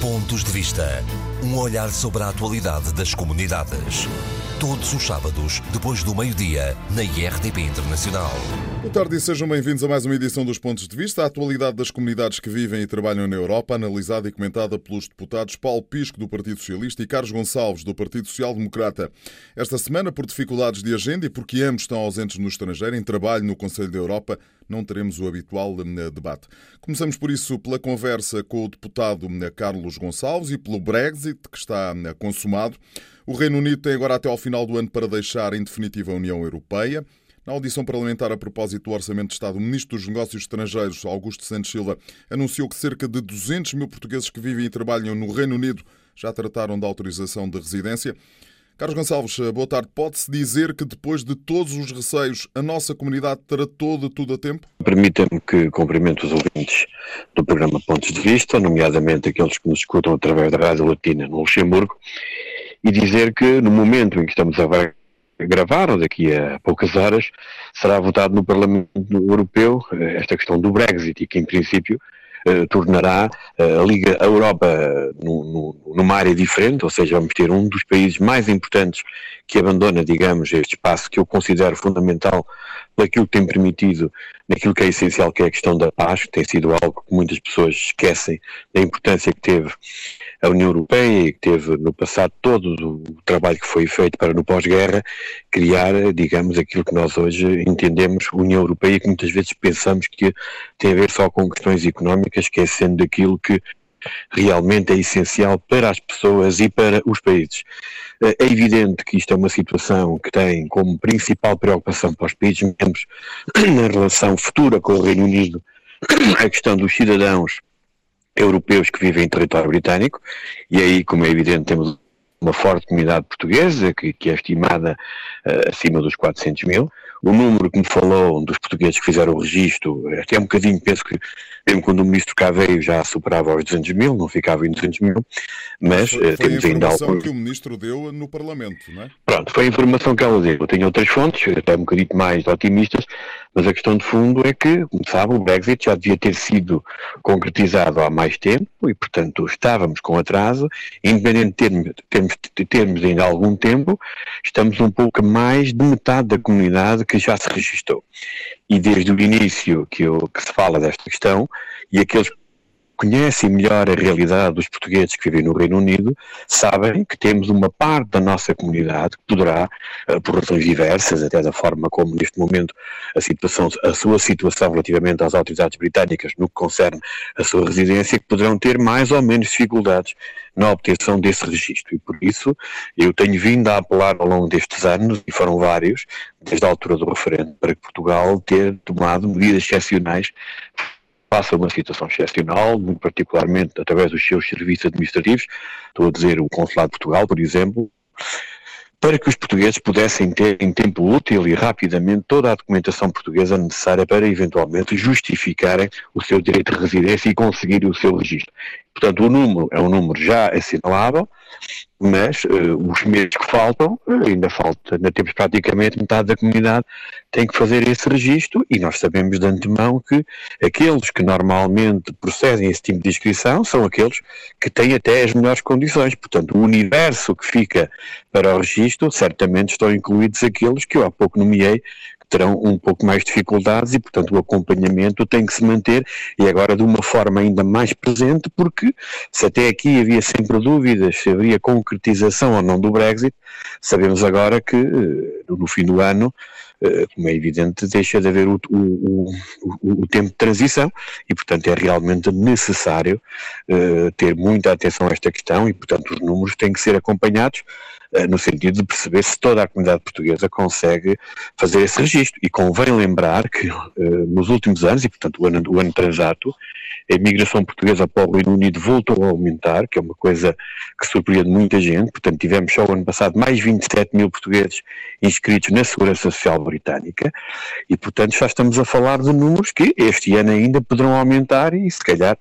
Pontos de Vista. Um olhar sobre a atualidade das comunidades. Todos os sábados, depois do meio-dia, na IRTP Internacional. Boa tarde e sejam bem-vindos a mais uma edição dos Pontos de Vista. A atualidade das comunidades que vivem e trabalham na Europa, analisada e comentada pelos deputados Paulo Pisco, do Partido Socialista, e Carlos Gonçalves, do Partido Social Democrata. Esta semana, por dificuldades de agenda e porque ambos estão ausentes no estrangeiro, em trabalho no Conselho da Europa, não teremos o habitual eh, debate. Começamos por isso pela conversa com o deputado eh, Carlos Gonçalves e pelo Brexit, que está eh, consumado. O Reino Unido tem agora até ao final do ano para deixar em definitiva a União Europeia. Na audição parlamentar a propósito do Orçamento de Estado, o Ministro dos Negócios Estrangeiros, Augusto Santos Silva, anunciou que cerca de 200 mil portugueses que vivem e trabalham no Reino Unido já trataram da autorização de residência. Carlos Gonçalves, boa tarde. Pode-se dizer que depois de todos os receios, a nossa comunidade tratou de tudo a tempo? Permita-me que cumprimento os ouvintes do programa Pontos de Vista, nomeadamente aqueles que nos escutam através da Rádio Latina no Luxemburgo, e dizer que no momento em que estamos a gravar, ou daqui a poucas horas, será votado no Parlamento Europeu eh, esta questão do Brexit e que, em princípio, eh, tornará eh, a Liga a Europa no, no, numa área diferente, ou seja, vamos ter um dos países mais importantes que abandona, digamos, este espaço que eu considero fundamental aquilo que tem permitido, naquilo que é essencial, que é a questão da paz, que tem sido algo que muitas pessoas esquecem da importância que teve a União Europeia e que teve no passado todo o trabalho que foi feito para no pós-guerra criar, digamos, aquilo que nós hoje entendemos União Europeia que muitas vezes pensamos que tem a ver só com questões económicas, esquecendo daquilo que realmente é essencial para as pessoas e para os países. É evidente que isto é uma situação que tem como principal preocupação para os países membros na relação futura com o Reino Unido a questão dos cidadãos europeus que vivem em território britânico, e aí, como é evidente, temos uma forte comunidade portuguesa, que, que é estimada uh, acima dos 400 mil. O número que me falou dos portugueses que fizeram o registro, até um bocadinho, penso que mesmo quando o ministro cá veio já superava os 200 mil, não ficava em 200 mil, mas foi, uh, temos ainda algo... Foi a informação que o ministro deu no Parlamento, não é? Pronto, foi a informação que ela deu. Eu tenho outras fontes, até um bocadinho mais otimistas, mas a questão de fundo é que, como sabe, o Brexit já devia ter sido concretizado há mais tempo e, portanto, estávamos com atraso. Independente de termos, termos, de termos ainda algum tempo, estamos um pouco mais de metade da comunidade que já se registrou. E desde o início que, eu, que se fala desta questão, e aqueles conhecem melhor a realidade dos portugueses que vivem no Reino Unido, sabem que temos uma parte da nossa comunidade que poderá, eh, por razões diversas, até da forma como neste momento a, situação, a sua situação relativamente às autoridades britânicas no que concerne a sua residência, que poderão ter mais ou menos dificuldades na obtenção desse registro. E por isso eu tenho vindo a apelar ao longo destes anos, e foram vários, desde a altura do referendo, para que Portugal ter tomado medidas excepcionais passa uma situação excepcional, muito particularmente através dos seus serviços administrativos, estou a dizer o Consulado de Portugal, por exemplo, para que os portugueses pudessem ter em tempo útil e rapidamente toda a documentação portuguesa necessária para eventualmente justificarem o seu direito de residência e conseguirem o seu registro. Portanto, o número é um número já assinalável, mas uh, os meses que faltam, uh, ainda falta, ainda temos praticamente metade da comunidade tem que fazer esse registro e nós sabemos de antemão que aqueles que normalmente procedem esse tipo de inscrição são aqueles que têm até as melhores condições. Portanto, o universo que fica para o registro, certamente estão incluídos aqueles que eu há pouco nomeei, terão um pouco mais de dificuldades e, portanto, o acompanhamento tem que se manter e agora de uma forma ainda mais presente, porque se até aqui havia sempre dúvidas se haveria concretização ou não do Brexit, sabemos agora que eh, no fim do ano eh, como é evidente, deixa de haver o, o, o, o, tempo de transição e, portanto, é realmente necessário uh, ter muita atenção a esta questão e, portanto, os números têm que ser acompanhados no sentido de perceber se toda a comunidade portuguesa consegue fazer esse registro. E convém lembrar que uh, nos últimos anos, e, portanto, o ano, o ano transato, a imigração portuguesa para o Reino Unido voltou a aumentar, que é uma coisa que surpreende muita gente. Portanto, tivemos só o ano passado mais 27 mil portugueses inscritos na Segurança Social Britânica e, portanto, já estamos a falar de números que este ano ainda poderão aumentar e, se calhar, eh,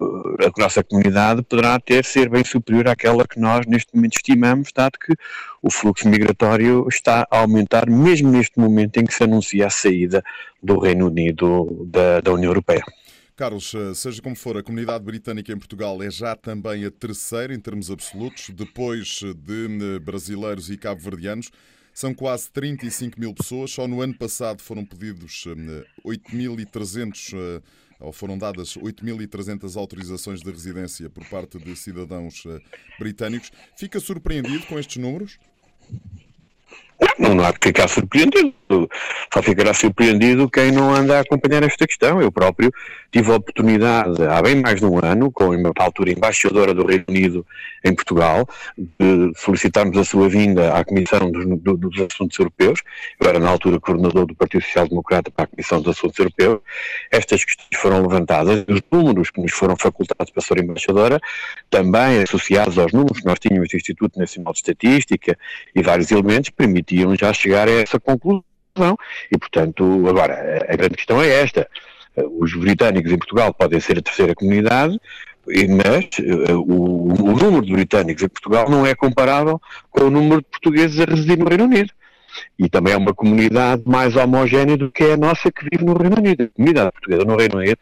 a nossa comunidade poderá ter ser bem superior àquela que nós neste momento estimamos, dado que o fluxo migratório está a aumentar, mesmo neste momento em que se anuncia a saída do Reino Unido da, da União Europeia. Carlos, eh, seja como for, a comunidade britânica em Portugal é já também a terceira em termos absolutos, depois de brasileiros e cabo-verdianos. São quase 35 mil pessoas. Só no ano passado foram pedidos 8.300 ou foram dadas 8.300 autorizações de residência por parte de cidadãos britânicos. Fica surpreendido com estes números? Não, não há de ficar surpreendido. Só ficará surpreendido quem não anda a acompanhar esta questão. Eu próprio tive a oportunidade, há bem mais de um ano, com a altura embaixadora do Reino Unido em Portugal, de solicitarmos a sua vinda à Comissão dos, dos Assuntos Europeus. Eu era, na altura, coordenador do Partido Social Democrata para a Comissão dos Assuntos Europeus. Estas questões foram levantadas, os números que nos foram facultados para ser embaixadora, também associados aos números que nós tínhamos do Instituto Nacional de Estatística e vários elementos, permitiam já chegar a essa conclusão. E, portanto, agora, a grande questão é esta. Os britânicos em Portugal podem ser a terceira comunidade, mas uh, o, o, número de britânicos em Portugal não é comparável com o número de portugueses a residir no Reino Unido. E também é uma comunidade mais homogénea do que é a nossa que vive no Reino Unido. A comunidade portuguesa no Reino Unido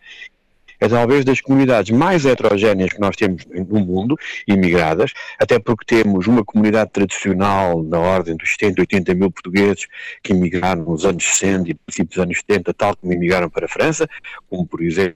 é talvez das comunidades mais heterogéneas que nós temos no mundo, imigradas, até porque temos uma comunidade tradicional na ordem dos 70, 80 mil portugueses que imigraram nos anos 60 e princípios dos anos 70, tal como imigraram para a França, como por exemplo.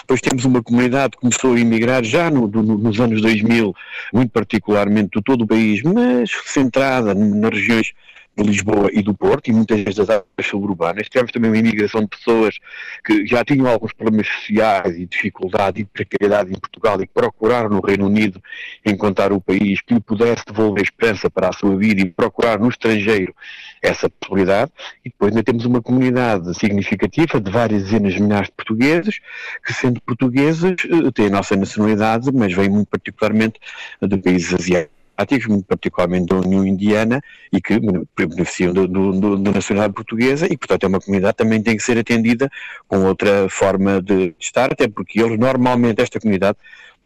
Depois temos uma comunidade que começou a emigrar já no, no, nos anos 2000, muito particularmente do todo o país, mas centrada nas regiões de Lisboa e do Porto e muitas das áreas suburbanas. Tivemos também uma imigração de pessoas que já tinham alguns problemas sociais e dificuldade e precariedade em Portugal e que procuraram no Reino Unido encontrar o país que lhe pudesse devolver esperança para a sua vida e procurar no estrangeiro essa possibilidade. E depois ainda temos uma comunidade significativa de várias dezenas de milhares de portugueses que, sendo portugueses, eh, têm a nossa nacionalidade, mas vêm muito particularmente de países asiáticos muito particularmente da União Indiana, e que beneficiam do, do, da nacionalidade portuguesa, e portanto é uma comunidade que também tem que ser atendida com outra forma de estar, até porque eles normalmente, esta comunidade,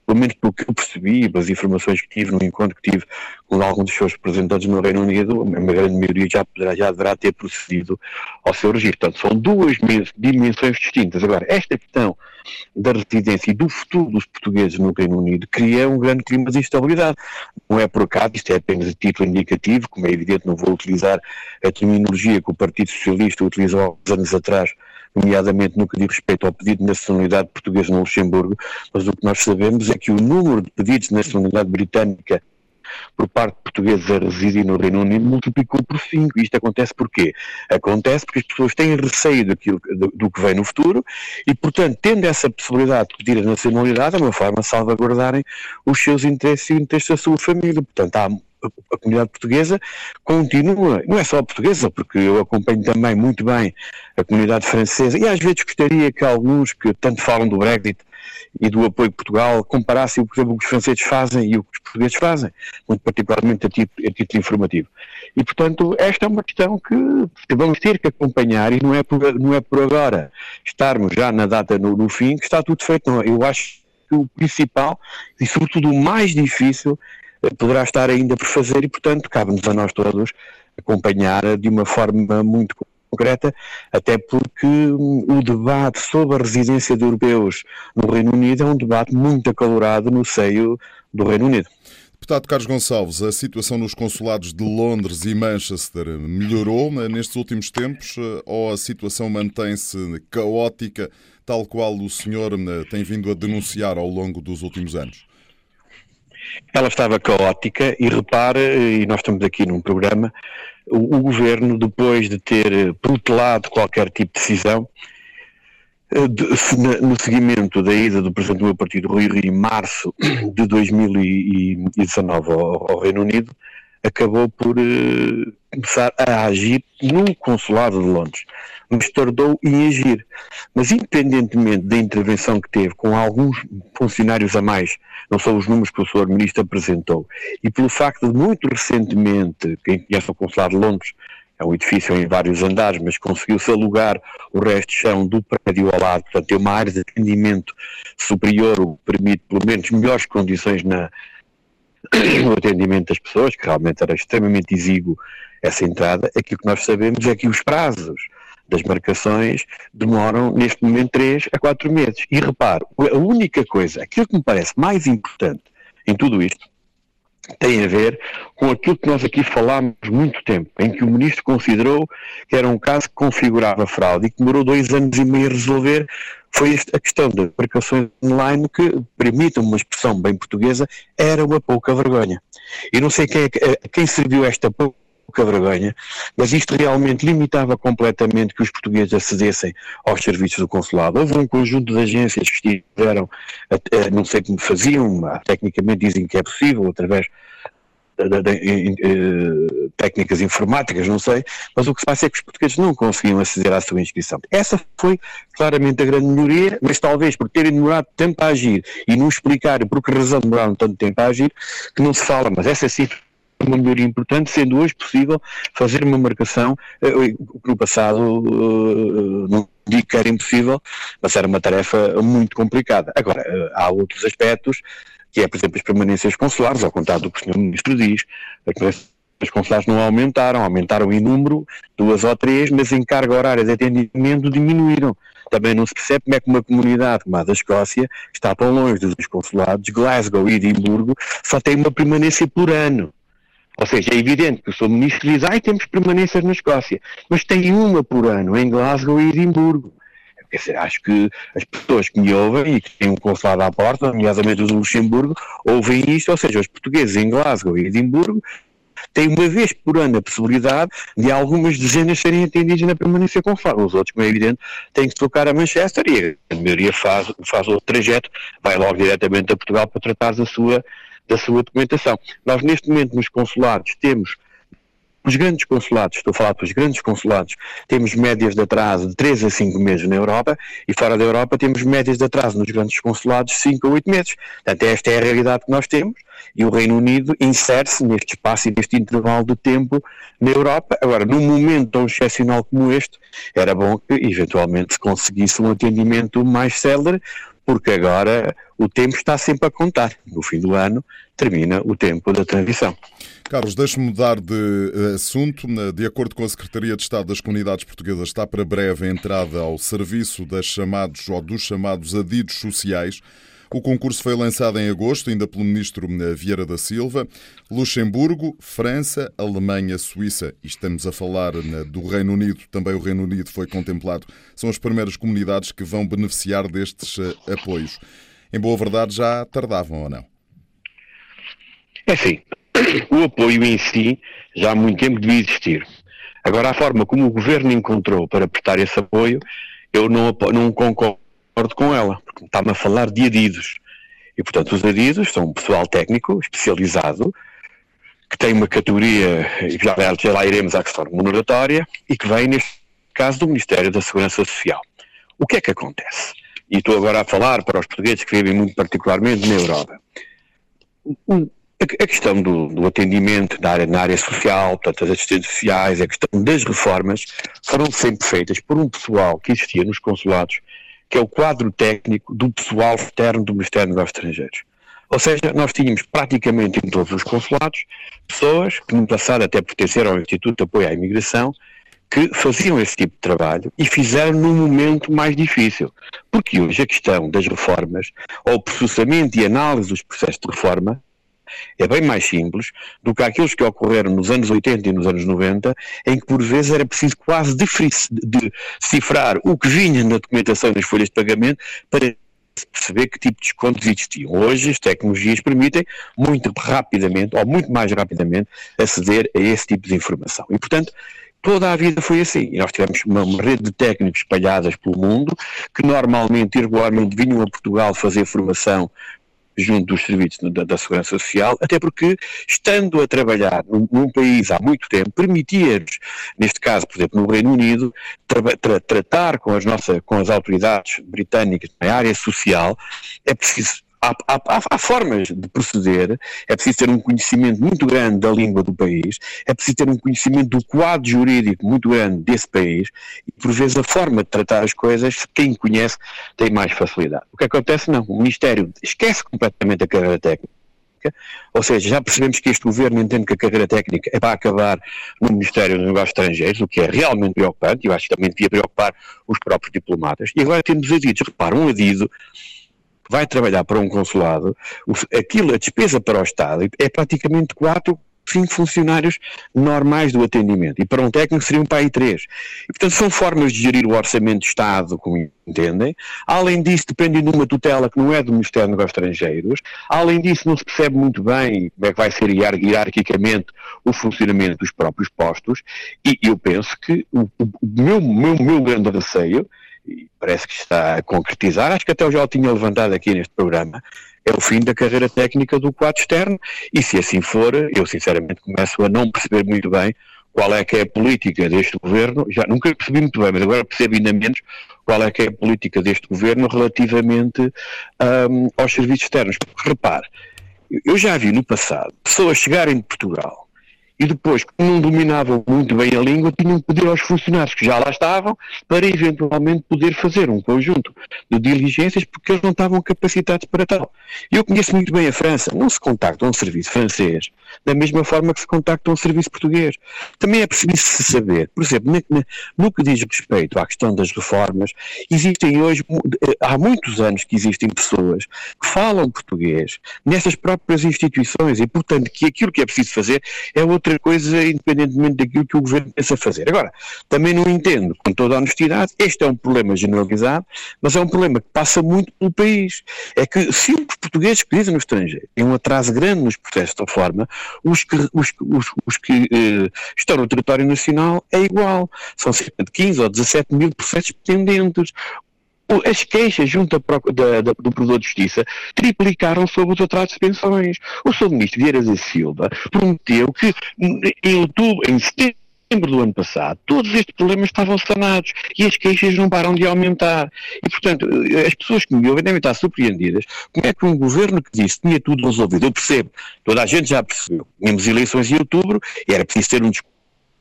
pelo menos pelo que eu percebi, pelas informações que tive no encontro que tive com alguns dos seus representantes no Reino Unido, uma grande maioria já, poderá, já deverá ter procedido ao seu registro. Portanto, são duas dimensões distintas. Agora, esta questão da residência e do futuro dos portugueses no Reino Unido cria um grande clima de instabilidade. Não é por acaso, isto é apenas a título indicativo, como é evidente, não vou utilizar a terminologia que o Partido Socialista utilizou há anos atrás nomeadamente no que diz respeito ao pedido de nacionalidade portuguesa no Luxemburgo, mas o que nós sabemos é que o número de pedidos de nacionalidade britânica por parte de portugueses a residir no Reino Unido multiplicou por 5. Isto acontece porquê? Acontece porque as pessoas têm receio daquilo, do, do, que vem no futuro e, portanto, tendo essa possibilidade de pedir a nacionalidade, é uma forma de salvaguardarem os seus interesses e o interesse da sua família. Portanto, há a comunidade portuguesa continua, não é só a portuguesa, porque eu acompanho também muito bem a comunidade francesa e às vezes gostaria que alguns que tanto falam do Brexit e do apoio de Portugal comparassem, por exemplo, o que os franceses fazem e o que os portugueses fazem, muito particularmente a título, a título informativo. E, portanto, esta é uma questão que vamos ter que acompanhar e não é por, não é por agora estarmos já na data no, no fim que está tudo feito. Não, eu acho que o principal e, sobretudo, o mais difícil poderá estar ainda por fazer e, portanto, cabe-nos a nós todos acompanhar de uma forma muito concreta, até porque o debate sobre a residência de europeus no Reino Unido é um debate muito acalorado no seio do Reino Unido. Deputado Carlos Gonçalves, a situação nos consulados de Londres e Manchester melhorou nestes últimos tempos ou a situação mantém-se caótica, tal qual o senhor tem vindo a denunciar ao longo dos últimos anos? Ela estava caótica e repare, e nós estamos aqui num programa, o, o governo, depois de ter protelado qualquer tipo de decisão, eh, no seguimento da ida do presidente do meu partido, Rui Rio, em março de 2019 ao, Reino Unido, acabou por começar a agir no consulado de Londres, mas tardou em agir. Mas independentemente da intervenção que teve com alguns funcionários a mais, não são os números que o Sr. Ministro apresentou, e pelo facto de muito recentemente, quem conhece o consulado de Londres, é um edifício em vários andares, mas conseguiu-se alugar o resto de chão do prédio ao lado, portanto tem uma área de atendimento superior, o que permite pelo menos melhores condições na, o atendimento das pessoas, que realmente era extremamente exíguo essa entrada, aquilo que nós sabemos é que os prazos das marcações demoram, neste momento, 3 a 4 meses. E reparo, a única coisa, aquilo que me parece mais importante em tudo isto, tem a ver com aquilo que nós aqui falámos muito tempo, em que o Ministro considerou que era um caso que configurava fraude e que demorou dois anos e meio a resolver, foi a questão das marcações online que, permitam uma expressão bem portuguesa, era uma pouca vergonha. E não sei quem, é, quem serviu esta pouca pouca vergonha, mas isto realmente limitava completamente que os portugueses acedessem aos serviços do consulado. Houve um conjunto de agências que estiveram, não sei como faziam, tecnicamente dizem que é possível, através de, de, de, técnicas informáticas, não sei, mas o que se passa é que os portugueses não conseguiam aceder à sua inscrição. Essa foi claramente a grande melhoria, mas talvez por terem demorado tempo a agir e não explicar por que razão demoraram tanto tempo a agir, que não se fala, mas essa sim uma melhoria importante, sendo hoje possível fazer uma marcação, eh, que no passado eh, não digo que era impossível, mas era uma tarefa muito complicada. Agora, eh, há outros aspectos, que é, por exemplo, as permanências consulares, ao contrário do que o Sr. Ministro diz, as consulares não aumentaram, aumentaram em número, duas ou três, mas em carga horária de atendimento diminuíram. Também não se percebe como é que uma comunidade como a da Escócia, que está tão longe dos consulados, Glasgow e Edimburgo, só tem uma permanência por ano. Ou seja, é evidente que o Sr. Ministro diz, ai, temos permanências na Escócia, mas tem uma por ano em Glasgow e Edimburgo. Dizer, acho que as pessoas que me ouvem e que têm um consulado à porta, nomeadamente os do Luxemburgo, ouvem isto, ou seja, os portugueses em Glasgow e Edimburgo têm uma vez por ano a possibilidade de algumas dezenas serem atendidas na permanência consular. Os outros, como é evidente, têm que tocar a Manchester e a maioria faz, faz outro trajeto, vai logo diretamente a Portugal para tratar da sua da sua documentação. Nós, neste momento, nos consulados, temos os grandes consulados, estou a falar dos grandes consulados, temos médias de atraso de 3 a 5 meses na Europa e fora da Europa temos médias de atraso nos grandes consulados de 5 a 8 meses. Portanto, esta é a realidade que nós temos e o Reino Unido insere-se neste espaço e neste intervalo de tempo na Europa. Agora, num momento tão excepcional como este, era bom que eventualmente se conseguisse um atendimento mais célere, porque agora o tempo está sempre a contar. No fim do ano termina o tempo da transição. Carlos, deixe-me mudar de eh, assunto. De acordo com a Secretaria de Estado das Comunidades Portuguesas, está para breve a entrada ao serviço das chamados ou dos chamados adidos sociais. O concurso foi lançado em agosto, ainda pelo ministro eh, Vieira da Silva. Luxemburgo, França, Alemanha, Suíça, e estamos a falar eh, do Reino Unido, também o Reino Unido foi contemplado, são as primeiras comunidades que vão beneficiar destes eh, apoios. Em boa verdade, já tardavam ou não? É sim. O apoio em si já há muito tempo devia existir. Agora, a forma como o governo encontrou para prestar esse apoio, eu não, não concordo com ela, porque está-me a falar de adidos. E, portanto, os adidos são um pessoal técnico, especializado, que tem uma categoria, e já, já lá iremos à questão remuneratória, e que vem, neste caso, do Ministério da Segurança Social. O que é que acontece? E estou agora a falar para os portugueses que vivem muito particularmente na Europa. A questão do, do atendimento na área, na área social, portanto, as assistentes sociais, a questão das reformas, foram sempre feitas por um pessoal que existia nos consulados que é o quadro técnico do pessoal externo do Ministério dos Estrangeiros. Ou seja, nós tínhamos praticamente em todos os consulados pessoas que no passado até pertenceram ao Instituto de Apoio à Imigração que faziam esse tipo de trabalho e fizeram num momento mais difícil. Porque hoje a questão das reformas, ou o processamento e análise dos processos de reforma, é bem mais simples do que aqueles que ocorreram nos anos 80 e nos anos 90, em que por vezes era preciso quase decifrar o que vinha na documentação das folhas de pagamento para perceber que tipo de descontos existiam. Hoje as tecnologias permitem muito rapidamente, ou muito mais rapidamente, aceder a esse tipo de informação. E, portanto, toda a vida foi assim. E nós tivemos uma, uma, rede de técnicos espalhadas pelo mundo, que normalmente, regularmente, vinham a Portugal fazer formação junto dos serviços da, da, Segurança Social, até porque, estando a trabalhar num, num país há muito tempo, permitia-nos, neste caso, por exemplo, no Reino Unido, tra tra tratar com as, nossas, com as autoridades britânicas na área social, é preciso há, há, há, formas de proceder, é preciso ter um conhecimento muito grande da língua do país, é preciso ter um conhecimento do quadro jurídico muito grande desse país, e por vezes a forma de tratar as coisas, quem conhece, tem mais facilidade. O que acontece não, o Ministério esquece completamente a carreira técnica, ou seja, já percebemos que este governo entende que a carreira técnica é para acabar no Ministério dos Negócios Estrangeiros, o que é realmente preocupante, e eu acho que também devia preocupar os próprios diplomatas. E agora temos adidos. Repara, um adido vai trabalhar para um consulado, aquilo, a despesa para o Estado é praticamente quatro cinco funcionários normais do atendimento. E para um técnico seriam para aí três. E, portanto, são formas de gerir o orçamento de Estado, como entendem. Além disso, dependem de uma tutela que não é do Ministério dos Negócios Estrangeiros. Além disso, não se percebe muito bem como é que vai ser hierarquicamente o funcionamento dos próprios postos. E eu penso que o, o meu, meu, meu grande receio e parece que está a concretizar, acho que até eu já o tinha levantado aqui neste programa, é o fim da carreira técnica do quadro externo, e se assim for, eu sinceramente começo a não perceber muito bem qual é que é a política deste governo, já nunca percebi muito bem, mas agora percebo ainda menos qual é que é a política deste governo relativamente um, aos serviços externos. Porque repare, eu já vi no passado pessoas chegarem de Portugal e depois, que não dominavam muito bem a língua, tinham que pedir aos funcionários que já lá estavam para eventualmente poder fazer um conjunto de diligências porque eles não estavam capacitados para tal. Eu conheço muito bem a França, não se contacta um serviço francês da mesma forma que se contacta um serviço português. Também é preciso se saber, por exemplo, no que diz respeito à questão das reformas, existem hoje, eh, há muitos anos que existem pessoas que falam português nessas próprias instituições e, portanto, que aquilo que é preciso fazer é outro outra coisa, independentemente daquilo que o governo pensa fazer. Agora, também não entendo, com toda a honestidade, este é um problema generalizado, mas é um problema que passa muito pelo país. É que se os portugueses que vivem no estrangeiro têm um atraso grande nos processos de reforma, os que, os, os, os que eh, estão no território nacional é igual. São cerca de 15 ou 17 mil processos pendentes as queixas junto da, da, do Provedor de Justiça triplicaram sobre os atrasos de pensões. O Sr. Ministro Vieira da Silva prometeu que em outubro, em setembro do ano passado, todos estes problemas estavam sanados e as queixas não param de aumentar. E, portanto, as pessoas que me ouvem devem estar surpreendidas como é que um governo que disse que tinha tudo resolvido, eu percebo, toda a gente já percebeu, tínhamos eleições em outubro e era preciso ter um discurso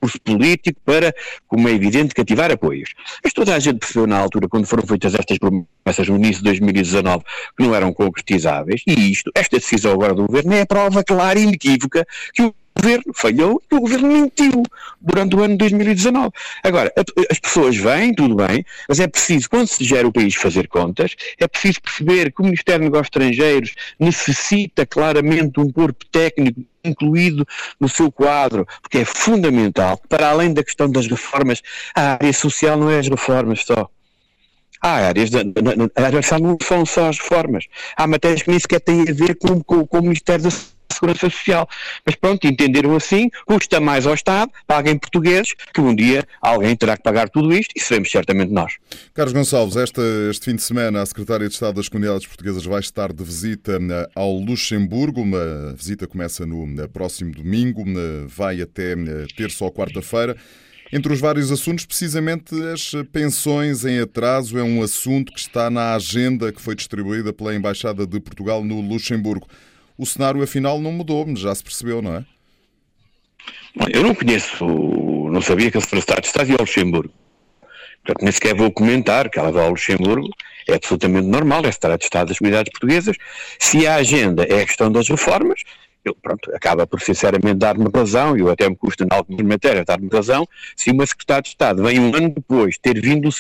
discurso político para, como é evidente, cativar apoios. Mas toda a gente percebeu na altura, quando foram feitas estas promessas no início de 2019, que não eram concretizáveis, e isto, esta decisão agora do governo é a prova clara e inequívoca que o governo falhou e o governo mentiu durante o ano de 2019. Agora, as pessoas vêm, tudo bem, mas é preciso, quando se gera o país, fazer contas, é preciso perceber que o Ministério dos Negócios Estrangeiros necessita claramente um corpo técnico incluído no seu quadro, porque é fundamental, para além da questão das reformas, a área social não é as reformas só. Há áreas, de, não são só as reformas. Há matérias que nem sequer têm a ver com, com, com o Ministério da Segurança Social. Mas pronto, entenderam assim, custa mais ao Estado, paguem portugueses, que um dia alguém terá que pagar tudo isto e seremos certamente nós. Carlos Gonçalves, esta, este fim de semana a Secretária de Estado das Comunidades Portuguesas vai estar de visita eh, ao Luxemburgo. A visita começa no eh, próximo domingo, eh, vai até terça ou quarta-feira. Entre os vários assuntos, precisamente as pensões em atraso é um assunto que está na agenda que foi distribuída pela Embaixada de Portugal no Luxemburgo o cenário afinal não mudou, já se percebeu, não é? Eu não conheço, não sabia que Secretaria de Estado ia ao Luxemburgo. Portanto, nem sequer vou comentar que ela vai ao Luxemburgo, é absolutamente normal, é Secretaria de Estado das Comunidades Portuguesas. Se a agenda é a questão das reformas, eu, pronto, acaba por sinceramente dar-me razão, e eu até me custa em algumas matérias dar-me razão, se uma Secretaria de Estado vem um ano depois ter vindo o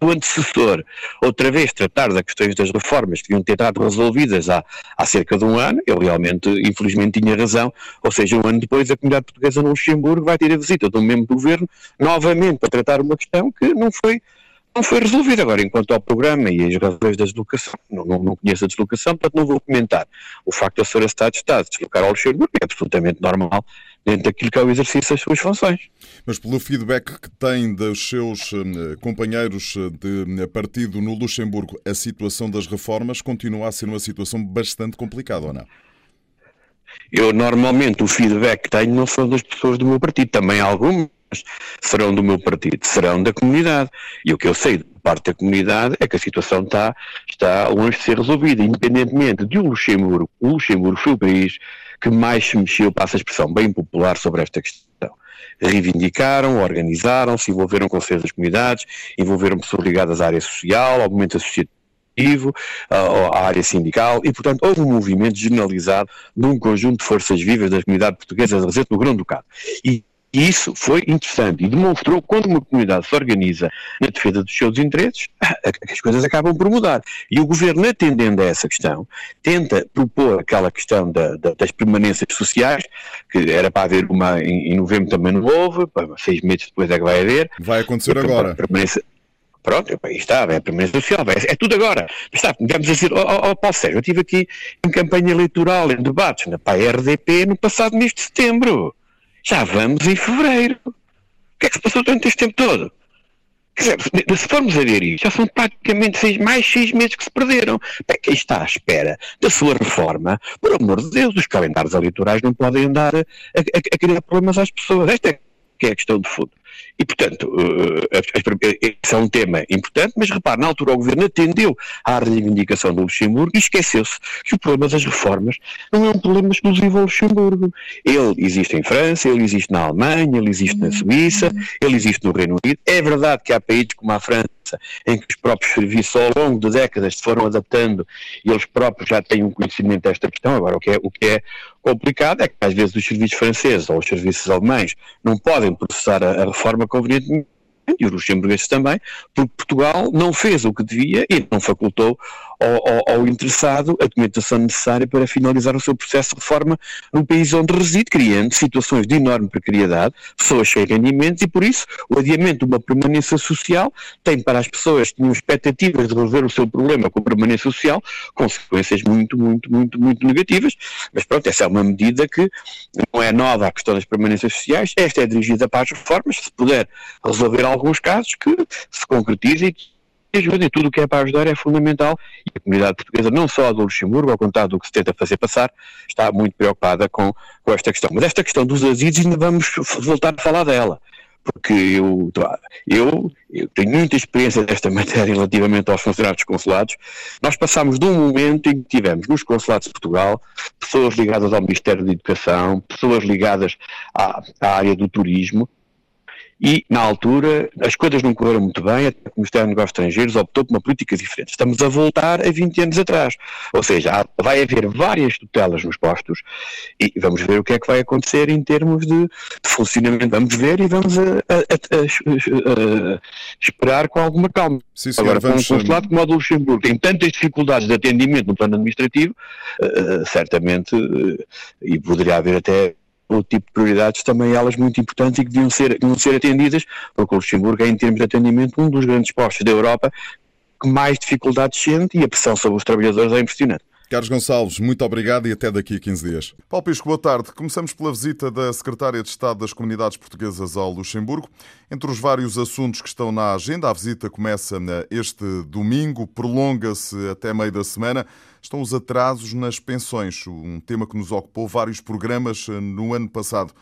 o antecessor outra vez tratar das questões das reformas que deviam ter estado resolvidas há, há cerca de um ano, ele realmente, infelizmente, tinha razão, ou seja, um ano depois a comunidade portuguesa no Luxemburgo vai ter a visita de um membro do governo, novamente para tratar uma questão que não foi não foi resolvida. Agora, enquanto ao programa e as razões da deslocação, não, não, não conheço a deslocação, portanto não vou comentar. O facto da Sra. Estado de Estado deslocar ao Luxemburgo é absolutamente normal dentro daquilo que é o exercício das suas funções. Mas pelo feedback que tem dos seus eh, companheiros eh, de eh, partido no Luxemburgo, a situação das reformas continua a ser uma situação bastante complicada, ou não? Eu normalmente o feedback que tenho não são das pessoas do meu partido, também algumas serão do meu partido, serão da comunidade. E o que eu sei de parte da comunidade é que a situação está, está longe de ser resolvida, independentemente de o Luxemburgo. O Luxemburgo foi o país que mais se mexeu, passa a expressão bem popular, sobre esta questão. Reivindicaram, organizaram, se envolveram o das comunidades, envolveram pessoas ligadas à área social, ao movimento associativo legislativo, à área sindical e, portanto, houve um movimento generalizado de um conjunto de forças vivas da comunidade portuguesa residente no Grão-Ducado. E e isso foi interessante e demonstrou que quando uma comunidade se organiza na defesa dos seus interesses, as coisas acabam por mudar. E o governo, atendendo a essa questão, tenta propor aquela questão da, da, das permanências sociais, que era para haver uma em, em novembro também não houve, seis meses depois é que vai haver. Vai acontecer agora. Permanência, Pronto, aí está, é a permanência social, é, é tudo agora. Está, vamos dizer, ó oh, oh, Paulo Sérgio, eu estive aqui em campanha eleitoral, em debates na PAI-RDP no passado mês de setembro. Já vamos em fevereiro. O que é que se passou durante este tempo todo? Quer dizer, se formos a ver isto, já são praticamente seis, mais seis meses que se perderam. Bem, quem está à espera da sua reforma, por amor de Deus, os calendários eleitorais não podem andar a, a, a criar problemas às pessoas. Esta é que é a questão de fundo. E, portanto, eh, eh, esse é um tema importante, mas repare, na altura o Governo atendeu à reivindicação do Luxemburgo e esqueceu-se que o problema das reformas não é um problema exclusivo ao Luxemburgo. Ele existe em França, ele existe na Alemanha, ele existe na Suíça, ele existe no Reino Unido. É verdade que há países como a França em que os próprios serviços ao longo de décadas se foram adaptando e eles próprios já têm um conhecimento desta questão. Agora, o que é, o que é complicado é que às vezes os serviços franceses ou os serviços alemães não podem processar a, a reforma convenientemente e os luxemburgueses também, porque Portugal não fez o que devia e não facultou ao, ao, ao, interessado a documentação necessária para finalizar o seu processo de reforma no país onde reside, criando situações de enorme precariedade, pessoas sem rendimentos e, por isso, o adiamento de uma permanência social tem para as pessoas que tinham expectativas de resolver o seu problema com permanência social consequências muito, muito, muito, muito negativas. Mas pronto, essa é uma medida que não é nova a questão das permanências sociais, esta é dirigida para as reformas, se puder resolver alguns casos, que se concretize e tudo o que é para ajudar é fundamental e a comunidade portuguesa, não só a do Luxemburgo, ao contrário do que se tenta fazer passar, está muito preocupada com, com esta questão. Mas esta questão dos asilos ainda vamos voltar a falar dela, porque eu, eu, eu tenho muita experiência desta matéria relativamente aos funcionários consulados. Nós passamos de um momento em que tivemos nos consulados de Portugal pessoas ligadas ao Ministério da Educação, pessoas ligadas à, à área do turismo, e, na altura, as coisas não correram muito bem, até que o Ministério dos Negócios Estrangeiros optou por uma política diferente. Estamos a voltar a 20 anos atrás. Ou seja, há, vai haver várias tutelas nos postos e vamos ver o que é que vai acontecer em termos de, de funcionamento. Vamos ver e vamos a, a, a, esperar com alguma calma. Sim, senhor, Agora, vamos... um consulado como o do Luxemburgo tem tantas dificuldades de atendimento no plano administrativo, uh, certamente, uh, e poderia haver até o tipo de prioridades também elas muito importantes e que deviam ser, deviam ser atendidas, porque o Luxemburgo é, em termos de atendimento, um dos grandes postos da Europa que mais dificuldades sente e a pressão sobre os trabalhadores é impressionante. Carlos Gonçalves, muito obrigado e até daqui a 15 dias. Paulo Pisco, boa tarde. Começamos pela visita da Secretária de Estado das Comunidades Portuguesas ao Luxemburgo. Entre os vários assuntos que estão na agenda, a visita começa este domingo, prolonga-se até meio da semana. Estão os atrasos nas pensões, um tema que nos ocupou vários programas eh, no ano passado.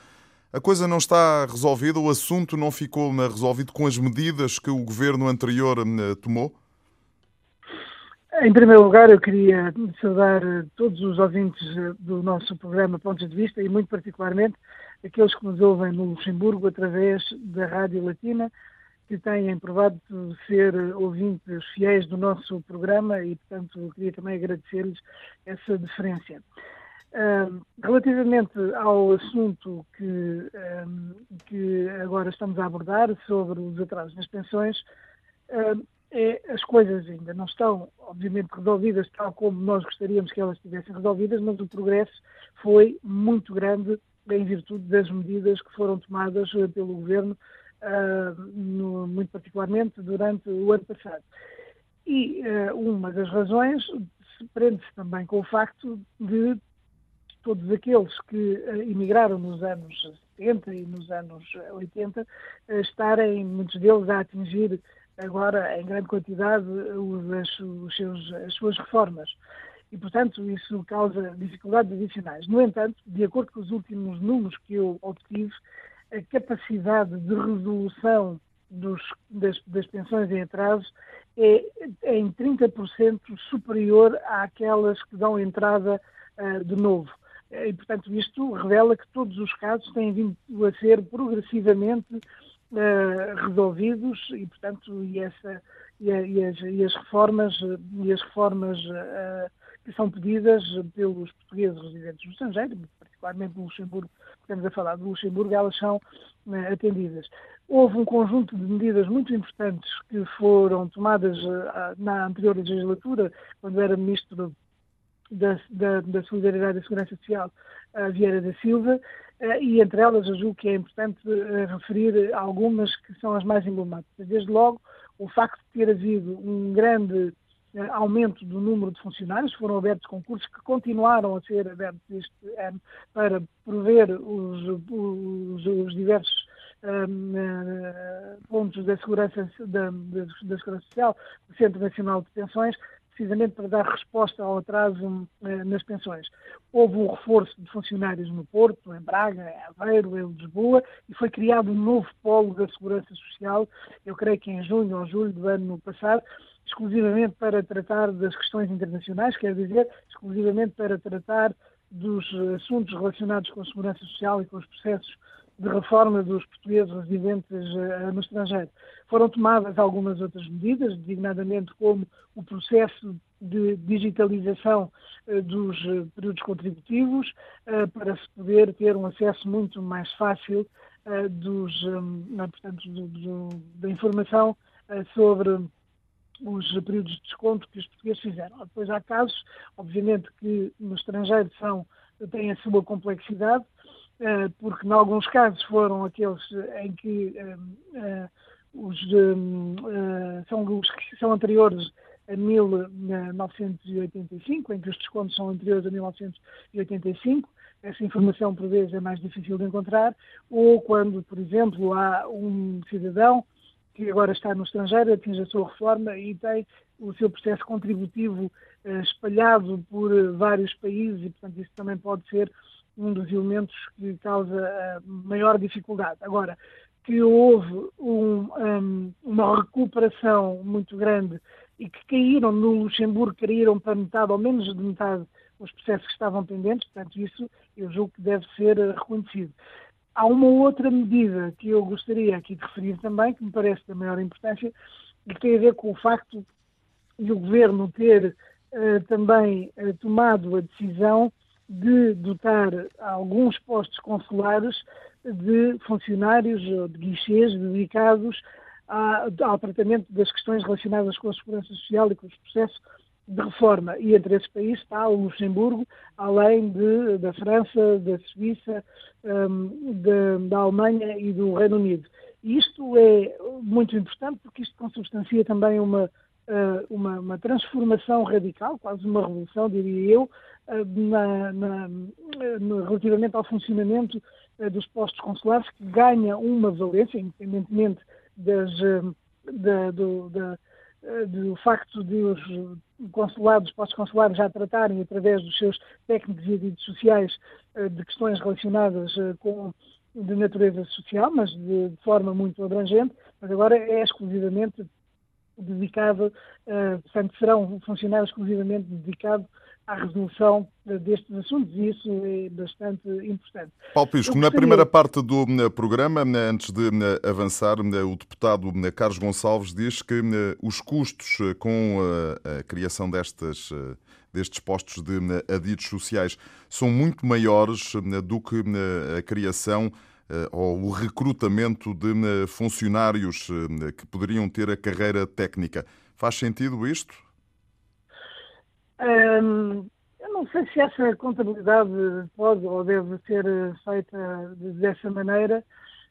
A coisa não está resolvida, o assunto não ficou eh, resolvido com as medidas que o governo anterior eh, tomou? Em primeiro lugar, eu queria saudar todos os ouvintes do nosso programa Pontos de Vista e, muito particularmente, aqueles que nos ouvem no Luxemburgo através da Rádio Latina, que têm provado ser ouvintes fiéis do nosso programa e, portanto, queria também agradecer-lhes essa deferência. relativamente ao assunto que, que agora estamos a abordar sobre os atrasos nas pensões, é, as coisas ainda não estão, obviamente, resolvidas tal como nós gostaríamos que elas estivessem resolvidas, mas o progresso foi muito grande em virtude das medidas que foram tomadas eh, pelo Governo, no, muito particularmente durante o ano passado. E uh, uma das razões prende-se também com o facto de todos aqueles que uh, emigraram nos anos 70 e nos anos 80 estarem, muitos deles, a atingir agora em grande quantidade os, os seus, as suas reformas. E, portanto, isso causa dificuldades adicionais. No entanto, de acordo com os últimos números que eu obtive, a capacidade de resolução dos, das, das, pensões em atraso é, é em 30% superior àquelas que dão entrada uh, de novo. E, portanto, isto revela que todos os casos têm vindo a ser progressivamente resolvidos e, portanto, e, essa, e, e, as, e as, reformas, e as reformas que são pedidas pelos portugueses residentes no estrangeiro, particularmente no Luxemburgo, estamos a falar do Luxemburgo, elas são né, atendidas. Houve um conjunto de medidas muito importantes que foram tomadas uh, na anterior legislatura, quando era Ministro da, da, da Solidariedade e Segurança Social, uh, Vieira da Silva, e entre elas eu julgo que é importante referir algumas que são as mais emblemáticas. Desde logo, o facto de ter havido um grande aumento do número de funcionários, foram abertos concursos que continuaram a ser abertos este ano para prover os, os, os diversos um, uh, pontos da segurança, da, da, segurança Social, do Centro Nacional de Pensões, precisamente para dar resposta ao atraso uh, nas pensões. Houve um reforço de funcionários no Porto, em Braga, em Aveiro, em Lisboa, e foi criado um novo polo da segurança social, eu creio que em junho ou julho do ano passado, exclusivamente para tratar das questões internacionais, quer dizer, exclusivamente para tratar dos assuntos relacionados com a segurança social e com os processos de reforma dos portugueses residentes uh, no estrangeiro. Foram tomadas algumas outras medidas, designadamente como o processo de digitalização uh, dos uh, períodos contributivos, para se poder ter um acesso muito mais fácil dos, um, portanto, da informação sobre os períodos de desconto que os portugueses fizeram. Depois há casos, obviamente, que no estrangeiro são, têm a sua complexidade, eh, porque em alguns casos foram aqueles em que eh, eh, os, são os que são anteriores a 1985, em que os descontos são anteriores a 1985, essa informação por vezes é mais difícil de encontrar, ou quando, por exemplo, há um cidadão que agora está no estrangeiro, atinge a sua reforma e tem o seu processo contributivo eh, espalhado por eh, vários países e, portanto, isso também pode ser um dos elementos que causa eh, maior dificuldade. Agora, que houve um, um, uma recuperação muito grande e que caíram no Luxemburgo, caíram para metade ou menos de metade os processos que estavam pendentes, portanto, isso eu julgo que deve ser reconhecido. Há uma outra medida que eu gostaria aqui de referir também, que me parece da maior importância, e que tem a ver com o facto de o Governo ter uh, também uh, tomado a decisão de dotar alguns postos consulares de funcionários ou de guichês dedicados a, ao tratamento das questões relacionadas com a segurança social e com os processos de reforma. E entre esses países está o Luxemburgo, além de, da França, da Suíça, um, de, da Alemanha e do Reino Unido. E isto é muito importante porque isto consubstancia também uma, uh, uma, uma, transformação radical, quase uma revolução, diria eu, uh, na, na, relativamente ao funcionamento uh, dos postos consulares, que ganha uma valência, independentemente das, da, do, da, do facto de os consulados, postos consulares já tratarem através dos seus técnicos e redes sociais eh, de questões relacionadas eh, com de natureza social, mas de, de forma muito abrangente, mas agora é exclusivamente dedicado, uh, portanto, serão funcionários exclusivamente dedicados à resolução destes assuntos e isso é bastante importante. Paulo Pisco, gostaria... na primeira parte do programa, antes de avançar, o deputado Carlos Gonçalves diz que os custos com a criação destas destes postos de adidos sociais são muito maiores do que a criação ou o recrutamento de funcionários que poderiam ter a carreira técnica. Faz sentido isto? Hum, eu não sei se essa contabilidade pode ou deve ser feita dessa maneira.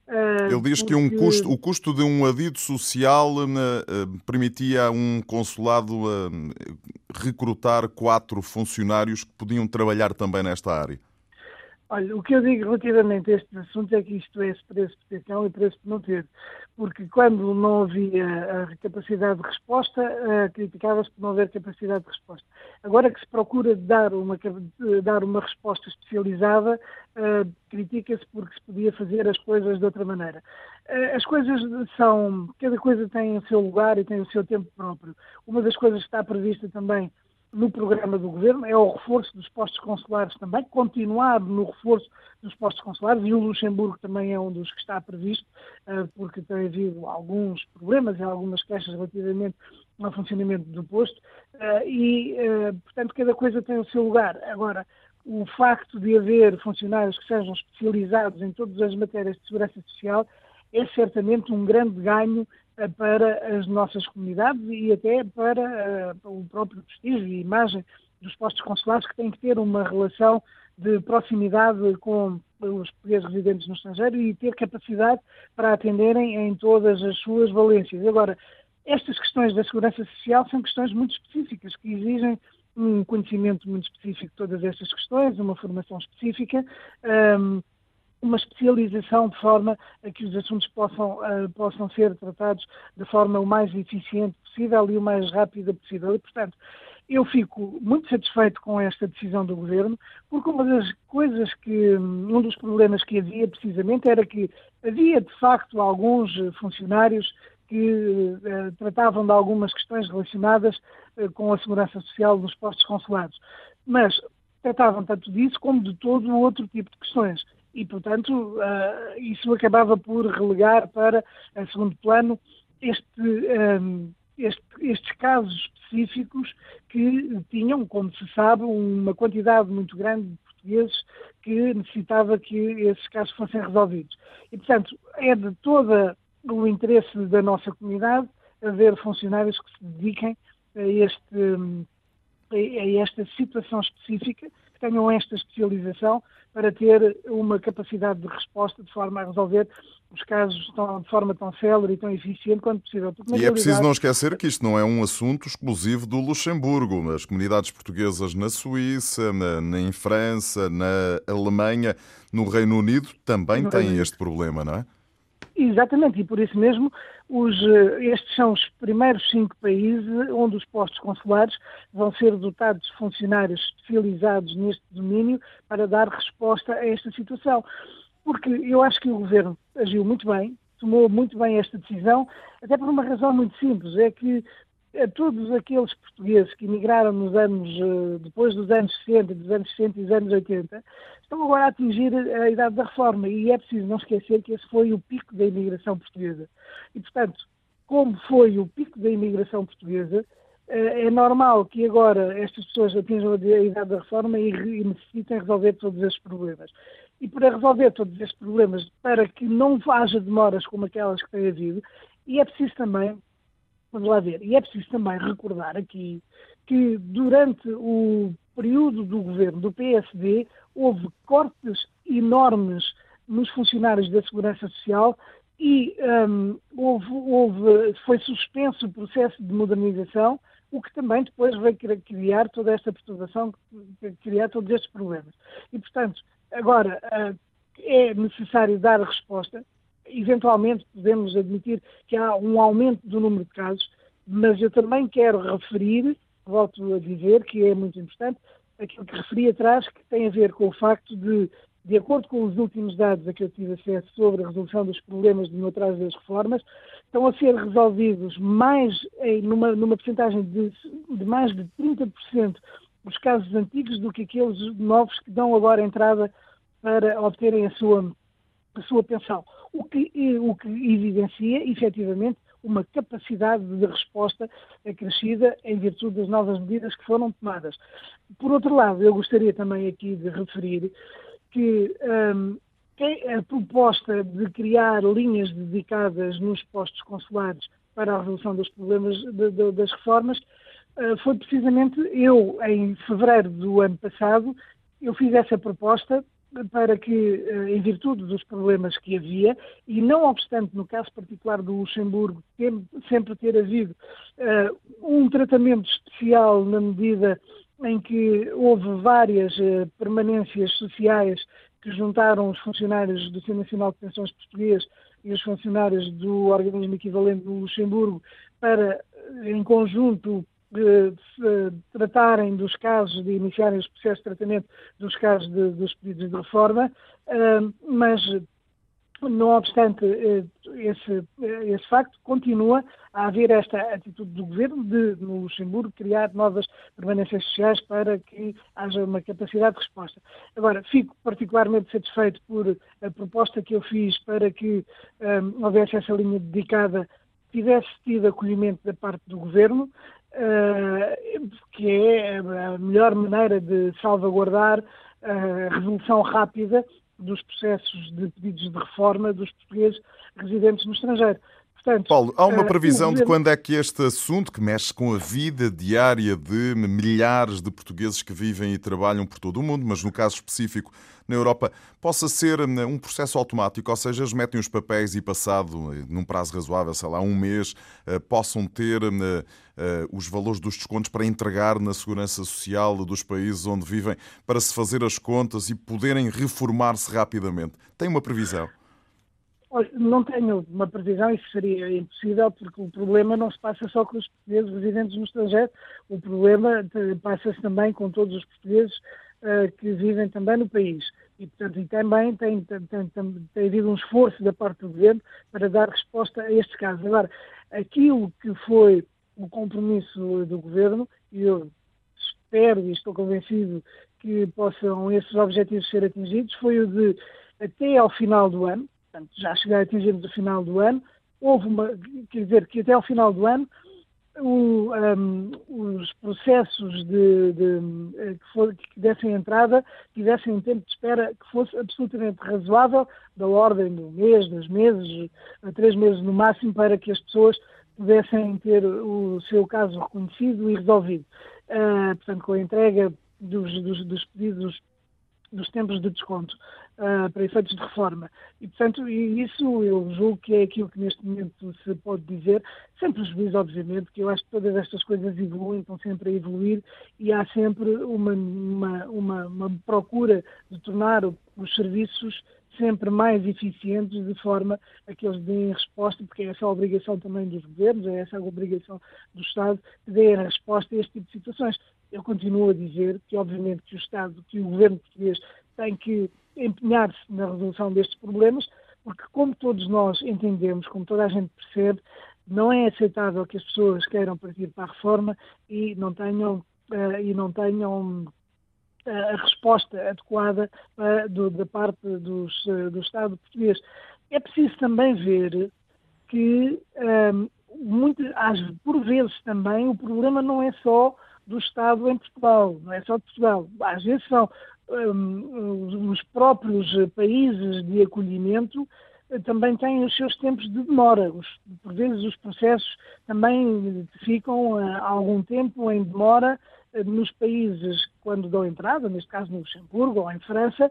Ele diz porque... que um custo, o custo de um adido social uh, permitia a um consulado uh, recrutar quatro funcionários que podiam trabalhar também nesta área. Olha, o que eu digo relativamente a estes assuntos é que isto é preço de ter e preço de não ter. Porque quando não havia a capacidade de resposta, uh, criticava-se por não haver capacidade de resposta. Agora que se procura dar uma, dar uma resposta especializada, uh, critica-se porque se podia fazer as coisas de outra maneira. As coisas são. Cada coisa tem o seu lugar e tem o seu tempo próprio. Uma das coisas que está prevista também no programa do governo, é o reforço dos postos consulares também, continuar no reforço dos postos consulares, e o Luxemburgo também é um dos que está previsto, uh, porque tem havido alguns problemas e algumas queixas relativamente ao funcionamento do posto, uh, e, uh, portanto, cada coisa tem o seu lugar. Agora, o facto de haver funcionários que sejam especializados em todas as matérias de segurança social é certamente um grande ganho eh, para as nossas comunidades e até para uh, o próprio prestígio e imagem dos postos consulares que têm que ter uma relação de proximidade com os portugueses residentes no estrangeiro e ter capacidade para atenderem em todas as suas valências. Agora, estas questões da segurança social são questões muito específicas que exigem um conhecimento muito específico de todas estas questões, uma formação específica. Um, uma especialização de forma a que os assuntos possam, uh, possam ser tratados de forma o mais eficiente possível e o mais rápida possível. E, portanto, eu fico muito satisfeito com esta decisão do Governo, porque uma das coisas que, um dos problemas que havia precisamente era que havia de facto alguns funcionários que uh, tratavam de algumas questões relacionadas uh, com a segurança social dos postos consulados. Mas tratavam tanto disso como de todo outro tipo de questões e, portanto, uh, isso acabava por relegar para a segundo plano este, um, este, estes casos específicos que tinham, como se sabe, uma quantidade muito grande de portugueses que necessitava que esses casos fossem resolvidos. E, portanto, é de todo o interesse da nossa comunidade haver funcionários que se dediquem a, este, a esta situação específica, tenham esta especialização para ter uma capacidade de resposta de forma a resolver os casos de forma tão célere e tão eficiente quanto possível. Porque, e é preciso não esquecer que isto não é um assunto exclusivo do Luxemburgo. As comunidades portuguesas na Suíça, na, na em França, na Alemanha, no Reino Unido também têm este problema, não é? Exatamente, e por isso mesmo os, eh, estes são os primeiros cinco países onde os postos consulares vão ser dotados de funcionários especializados neste domínio para dar resposta a esta situação. Porque eu acho que o governo agiu muito bem, tomou muito bem esta decisão, até por uma razão muito simples, é que a todos aqueles portugueses que emigraram nos anos, eh, depois dos anos 60, dos anos 60 e dos anos 80, estão agora a atingir a idade da reforma e é preciso não esquecer que esse foi o pico da imigração portuguesa. E, portanto, como foi o pico da imigração portuguesa, eh, é normal que agora estas pessoas atinjam a idade da reforma e necessitem resolver todos estes problemas. E para resolver todos estes problemas, para que não haja demoras como aquelas que têm havido, e é preciso também Vamos lá ver. E é preciso também recordar aqui que durante o período do governo do PSD houve cortes enormes nos funcionários da Segurança Social e um, houve, houve, foi suspenso o processo de modernização, o que também depois veio criar toda esta perturbação, criar todos estes problemas. E, portanto, agora uh, é necessário dar resposta eventualmente podemos admitir que há um aumento do número de casos, mas eu também quero referir, volto a dizer, que é muito importante, aquilo que referi atrás, que tem a ver com o facto de, de acordo com os últimos dados a que eu tive acesso sobre a resolução dos problemas de trás das reformas, estão a ser resolvidos mais, em, numa, numa porcentagem de, de mais de 30% os casos antigos do que aqueles novos que dão agora entrada para obterem a sua, sua pensão o que, o que evidencia, efetivamente, uma capacidade de resposta acrescida em virtude das novas medidas que foram tomadas. Por outro lado, eu gostaria também aqui de referir que um, a proposta de criar linhas dedicadas nos postos consulares para a resolução dos problemas de, de, das reformas uh, foi precisamente eu, em fevereiro do ano passado, eu fiz essa proposta para que, eh, em virtude dos problemas que havia, e não obstante no caso particular do Luxemburgo sempre ter havido uh, um tratamento especial na medida em que houve várias uh, permanências sociais que juntaram os funcionários do Centro Nacional de Pensões Português e os funcionários do organismo equivalente do Luxemburgo para, em conjunto, de, tratarem dos casos, de iniciarem os processos de tratamento dos casos de, dos pedidos de reforma, mas Não obstante eh, esse, esse facto, continua a haver esta atitude do governo de, no Luxemburgo, criar novas permanências sociais para que haja uma capacidade de resposta. Agora, fico particularmente satisfeito por a proposta que eu fiz para que um, houvesse essa linha dedicada, tivesse tido acolhimento da parte do governo, que é a melhor maneira de salvaguardar a resolução rápida dos processos de pedidos de reforma dos portugueses residentes no estrangeiro. Portanto, Paulo, há uma eh, previsão governo... de quando é que este assunto, que mexe com a vida diária de milhares de portugueses que vivem e trabalham por todo o mundo, mas no caso específico na Europa, possa ser hum, um processo automático, ou seja, eles metem os papéis e passado, eh, num prazo razoável, sei lá, um mês, eh, possam ter hum, os valores dos descontos para entregar na segurança social dos países onde vivem, para se fazer as contas e poderem reformar-se rapidamente. Tem uma previsão? Não tenho uma previsão, isso seria impossível, porque o problema não se passa só com os portugueses residentes no estrangeiro, o problema passa-se também com todos os portugueses uh, que vivem também no país. E, portanto, e também tem, tem, tem, tem, havido um esforço da parte do governo para dar resposta a estes casos. Agora, aquilo que foi o compromisso do governo, e eu espero e estou convencido que possam esses objetivos ser atingidos, foi o de, até ao final do ano, portanto, já chegar a atingirmos o final do ano. Houve uma, quer dizer, que até ao final do ano o, um, os processos de, de, eh, que, for, que, dessem entrada tivessem um tempo de espera que fosse absolutamente razoável, da ordem do mês, dos meses, a três meses no máximo, para que as pessoas pudessem ter o seu caso reconhecido e resolvido. Uh, portanto, com a entrega dos, dos, dos pedidos dos tempos de desconto uh, para efeitos de reforma. E, portanto, isso eu julgo que é aquilo que neste momento se pode dizer, sem prejuízo, obviamente, que eu acho que todas estas coisas evoluem, estão sempre a evoluir e há sempre uma, uma, uma, uma procura de tornar os serviços sempre mais eficientes, de forma a que eles deem resposta, porque é essa a obrigação também dos governos, é essa a obrigação do Estado, de deem resposta a este tipo de situações. Eu continuo a dizer que, obviamente, que o Estado, que o governo português tem que empenhar-se na resolução destes problemas, porque, como todos nós entendemos, como toda a gente percebe, não é aceitável que as pessoas queiram partir para a reforma e não tenham, uh, e não tenham uh, a resposta adequada uh, do, da parte dos, do Estado português. É preciso também ver que, muito, por vezes também, o problema não é só do Estado em Portugal, não é só de Portugal. Às vezes são um, os próprios países de acolhimento eh, também têm os seus tempos de demora. Os, por vezes os processos também ficam uh, algum tempo em demora uh, nos países quando dão entrada, neste caso no Luxemburgo ou em França,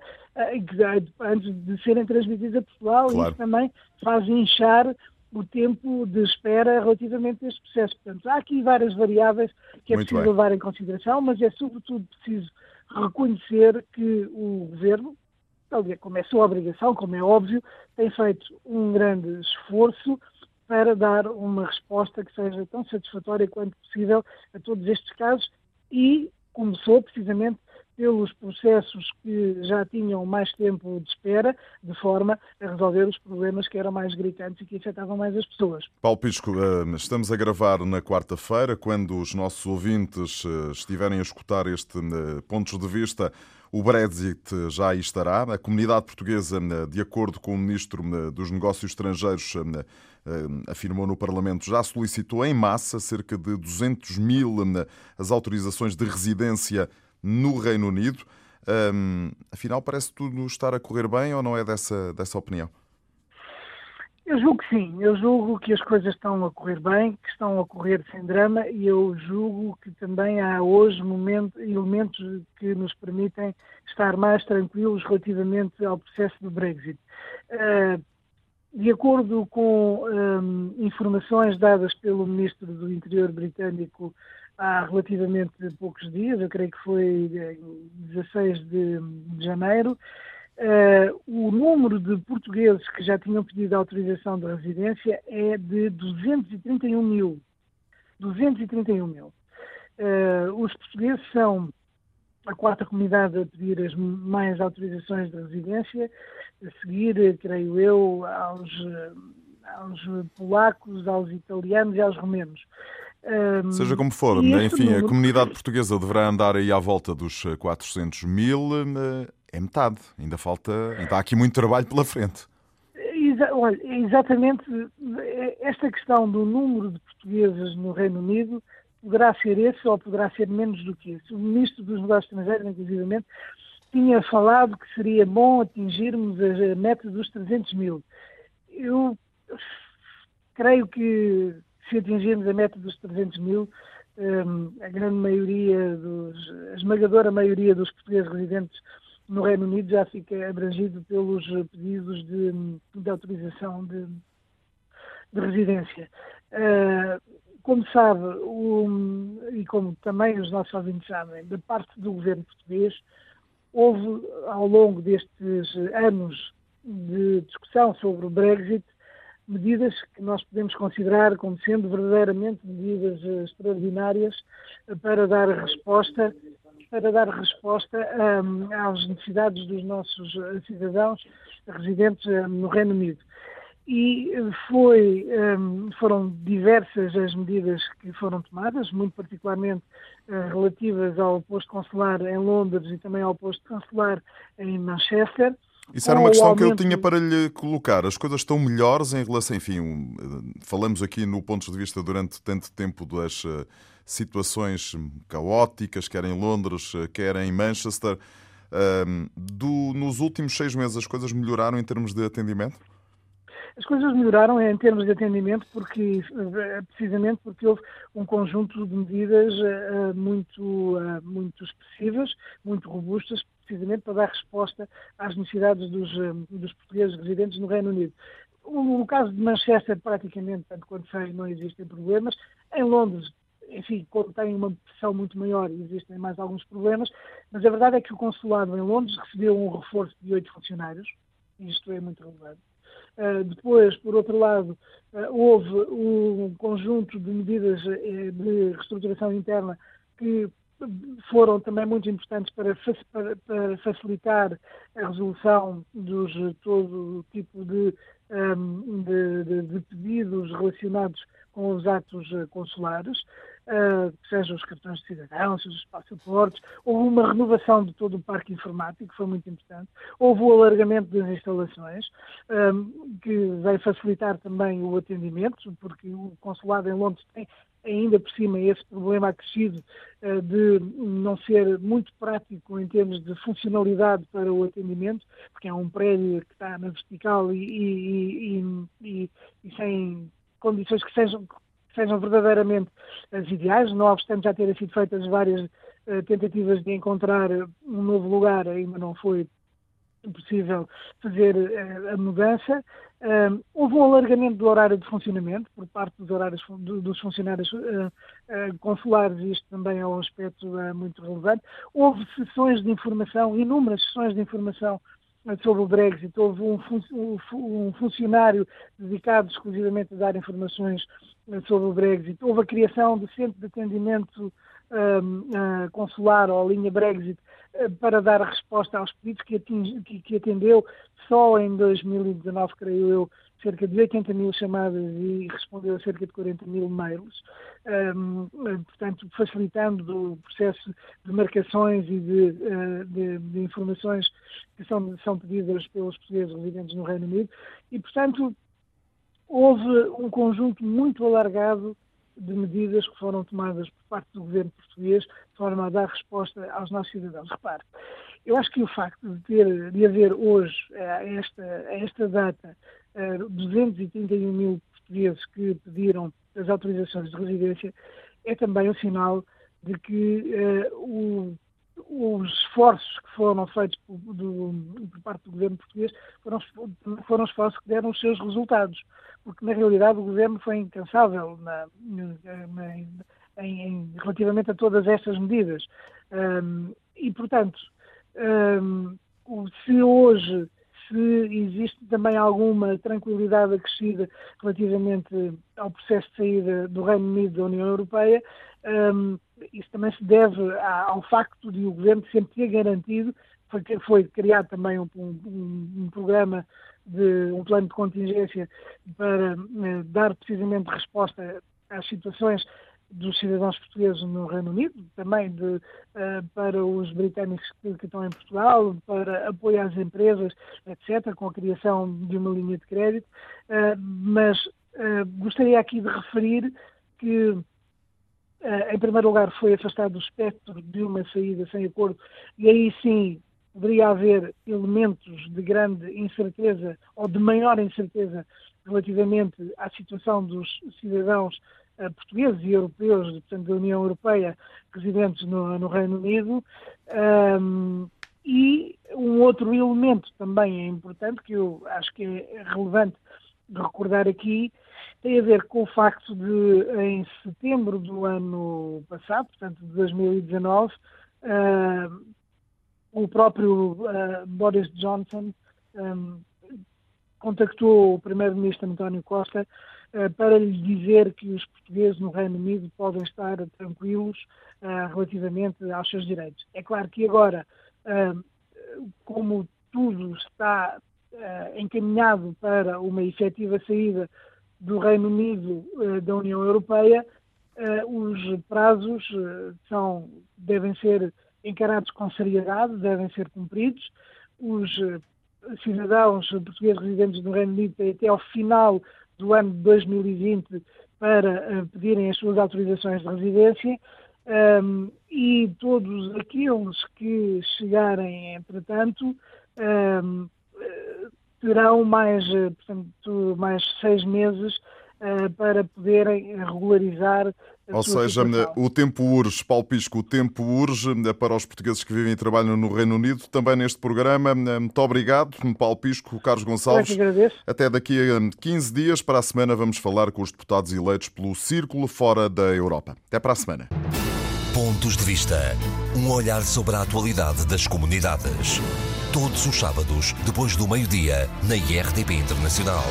antes de serem transmitidos a Portugal, claro. e isso também faz inchar o tempo de espera relativamente a este processo. Portanto, há aqui várias variáveis que é Muito preciso bem. levar em consideração, mas é sobretudo preciso reconhecer que o governo, como é sua obrigação, como é óbvio, tem feito um grande esforço para dar uma resposta que seja tão satisfatória quanto possível a todos estes casos e começou precisamente pelos processos que já tinham mais tempo de espera, de forma a resolver os problemas que eram mais gritantes e que afetavam mais as pessoas. Paulo Pisco, eh, estamos a gravar na quarta-feira, quando os nossos ouvintes eh, estiverem a escutar este eh, pontos de vista. O Brexit já aí estará. A comunidade portuguesa, de acordo com o Ministro dos Negócios Estrangeiros, afirmou no Parlamento, já solicitou em massa cerca de 200 mil as autorizações de residência no Reino Unido. Um, afinal, parece tudo estar a correr bem ou não é dessa, dessa opinião? Eu julgo que sim, eu julgo que as coisas estão a correr bem, que estão a correr sem drama e eu julgo que também há hoje momento, elementos que nos permitem estar mais tranquilos relativamente ao processo do Brexit. Uh, de acordo com informações dadas pelo Ministro do Interior britânico há relativamente poucos dias, eu creio que foi 16 de, de janeiro, uh, o número de portugueses que já tinham pedido autorização de residência é de 231 mil. 231 mil. Uh, os portugueses são a quarta comunidade a pedir as mais autorizações de residência, a seguir, creio eu, aos, aos polacos, aos italianos e aos romenos. Seja como for, enfim, número... a comunidade portuguesa deverá andar aí à volta dos 400 mil, é metade. Ainda falta, ainda há aqui muito trabalho pela frente. Exa olha, exatamente esta questão do número de portugueses no Reino Unido poderá ser esse ou poderá ser menos do que esse. O Ministro dos Negócios Estrangeiros, inclusivamente, tinha falado que seria bom atingirmos a meta dos 300 mil. Eu creio que se atingirmos a meta dos 300 mil, hum, a grande maioria dos, a esmagadora maioria dos portugueses residentes no Reino Unido já fica abrangido pelos pedidos de, de autorização de, de residência. Uh, como sabe, o, e como também os nossos ouvintes sabem, da parte do governo português, houve ao longo destes anos de discussão sobre o Brexit medidas que nós podemos considerar como sendo verdadeiramente medidas eh, extraordinárias eh, para dar resposta para dar resposta um, às necessidades dos nossos eh, cidadãos residentes um, no Reino Unido. E foi, um, foram diversas as medidas que foram tomadas, muito particularmente uh, relativas ao posto consular em Londres e também ao posto consular em Manchester. Isso era uma questão que eu tinha para lhe colocar. As coisas estão melhores em relação, enfim, falamos aqui no ponto de vista durante tanto tempo das eh, situações caóticas, quer em Londres, eh, quer em Manchester. Do, nos últimos seis meses as coisas melhoraram em termos de atendimento? As coisas melhoraram em termos de atendimento porque, eh, precisamente porque houve um conjunto de medidas muito, muito expressivas, muito robustas, precisamente para dar resposta às necessidades dos, uh, dos portugueses residentes no Reino Unido. No caso de Manchester, praticamente, tanto quanto sei, não existem problemas. Em Londres, enfim, como tem uma pressão muito maior, existem mais alguns problemas, mas a verdade é que o consulado em Londres recebeu um reforço de oito funcionários, e isto é muito relevante. Uh, depois, por outro lado, uh, houve um conjunto de medidas uh, de reestruturação interna que foram também muito importantes para, para, para facilitar a resolução de todo tipo de, um, de, de, pedidos relacionados com os atos consulares uh, sejam os cartões de cidadão, sejam os passaportes. Houve uma renovação de todo o parque informático, que foi muito importante. Houve o alargamento das instalações, um, que vai facilitar também o atendimento, porque o consulado em Londres tem ainda por cima esse problema acrescido uh, de não ser muito prático em termos de funcionalidade para o atendimento, porque é um prédio que está na vertical e, e, e, e, sem condições que sejam sejam verdadeiramente as ideais, não obstante já terem sido feitas várias uh, tentativas de encontrar um novo lugar, ainda não foi possível fazer a mudança. Uh, houve um alargamento do horário de funcionamento por parte dos horários do, dos funcionários consulares, e isto também é um aspecto muito relevante. Houve sessões de informação, inúmeras sessões de informação sobre o Brexit. Houve um, um, funcionário dedicado exclusivamente a dar informações sobre o Brexit. Houve a criação do Centro de Atendimento uh, Consular, ou linha Brexit, uh, para dar resposta aos pedidos que, que, que, atendeu só em 2019, creio eu, cerca de 80 mil chamadas e respondeu a cerca de 40 mil mails, um, portanto, facilitando o processo de marcações e de, uh, de, de informações que são, são pedidas pelos portugueses residentes no Reino Unido. E, portanto, houve um conjunto muito alargado de medidas que foram tomadas por parte do governo português de forma a dar resposta aos nossos cidadãos. Repare, eu acho que o facto de, ter, de haver hoje, a esta, a esta data, 231 eh, mil portugueses que pediram as autorizações de residência é também um sinal de que uh, o os esforços que foram feitos por, do, por, parte do governo português foram, foram esforços que deram os seus resultados, porque na realidade o governo foi incansável na, na, em, em, relativamente a todas estas medidas. Um, e, portanto, um, se hoje se existe também alguma tranquilidade acrescida relativamente ao processo de saída do Reino Unido da União Europeia, um, isso também se deve ao facto de o Governo sempre ter garantido, foi, foi criado também um, um, um programa de um plano de contingência para eh, dar precisamente resposta às situações dos cidadãos portugueses no Reino Unido, também de, uh, para os britânicos que, que, estão em Portugal, para apoio às empresas, etc., com a criação de uma linha de crédito. Uh, mas gostaria aqui de referir que, em primeiro lugar, foi afastado o espectro de uma saída sem acordo, e aí sim poderia haver elementos de grande incerteza ou de maior incerteza relativamente à situação dos cidadãos uh, portugueses e europeus, portanto, da União Europeia, residentes no, no Reino Unido. Um, e um outro elemento também é importante, que eu acho que é relevante recordar aqui, tem a ver com o facto de, em setembro do ano passado, portanto, de 2019, uh, o próprio uh, Boris Johnson um, contactou o primeiro-ministro António Costa uh, para lhe dizer que os portugueses no Reino Unido podem estar tranquilos uh, relativamente aos seus direitos. É claro que agora, como tudo está encaminhado para uma efetiva saída do Reino Unido da União Europeia, os prazos são, devem ser encarados com seriedade, devem ser cumpridos. Os eh, cidadãos portugueses residentes no Reino Unido têm até ao final do ano de 2020 para uh, pedirem as suas autorizações de residência um, e todos aqueles que chegarem, entretanto, um, eh, terão mais, portanto, mais seis meses uh, para poderem regularizar ou seja, o tempo urge, Paulo Pisco, o tempo urge eh, para os portugueses que vivem e trabalham no Reino Unido, também neste programa. Eh, muito obrigado, Paulo Pisco, Carlos Gonçalves. Até daqui a 15 dias, para a semana, vamos falar com os deputados eleitos pelo Círculo Fora da Europa. Até para a semana. Pontos de Vista. Um olhar sobre a atualidade das comunidades. Todos os sábados, depois do meio-dia, na IRTP Internacional.